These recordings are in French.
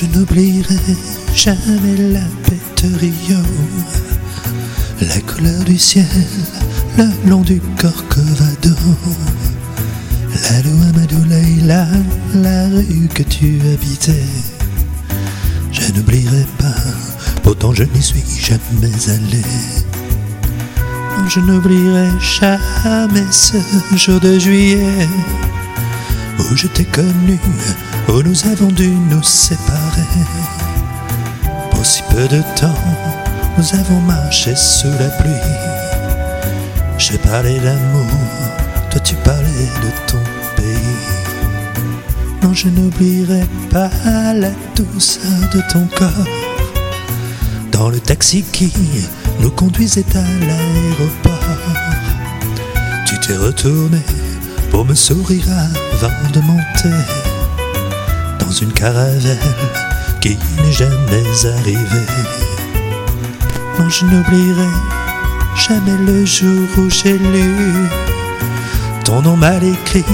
je n'oublierai jamais la bête Rio, la couleur du ciel le long du Corcovado, la loi Madoulaïla, la rue que tu habitais. Je n'oublierai pas, pourtant je n'y suis jamais allé. Je n'oublierai jamais ce jour de juillet où je t'ai connu, où nous avons dû nous séparer. Pour si peu de temps, nous avons marché sous la pluie. J'ai parlé d'amour, toi tu parlais de ton pays. Non, je n'oublierai pas la douceur de ton corps. Dans le taxi qui nous conduisait à l'aéroport, tu t'es retourné pour me sourire avant de monter dans une caravelle qui n'est jamais arrivée. Non, je n'oublierai jamais le jour où j'ai lu ton nom mal écrit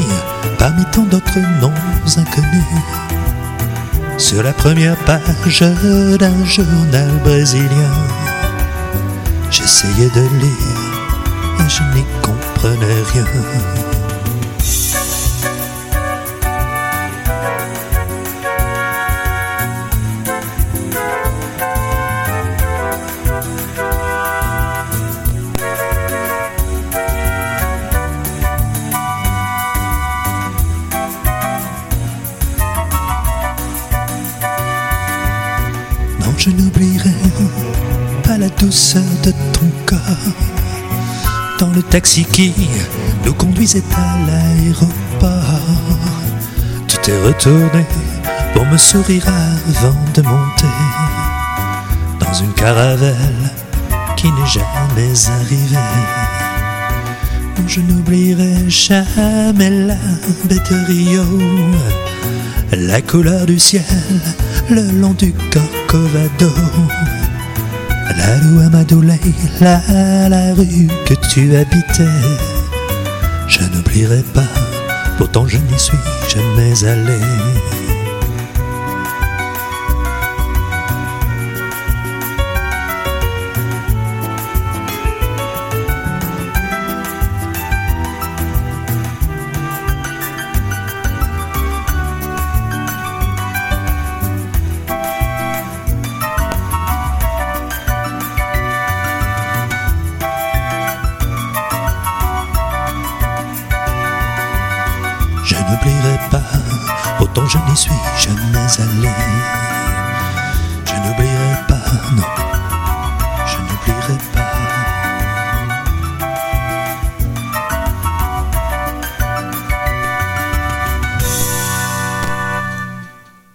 parmi tant d'autres noms inconnus. Sur la première page d'un journal brésilien, j'essayais de lire et je n'y comprenais rien. Je n'oublierai pas la douceur de ton corps dans le taxi qui nous conduisait à l'aéroport. Tu t'es retourné pour me sourire avant de monter dans une caravelle qui n'est jamais arrivée. Je n'oublierai jamais la bête Rio, la couleur du ciel le long du Corcovado. La loi Madoulaïla, la rue que tu habitais. Je n'oublierai pas, pourtant je n'y suis jamais allé. n'oublierai pas, autant je n'y suis jamais allé. Je n'oublierai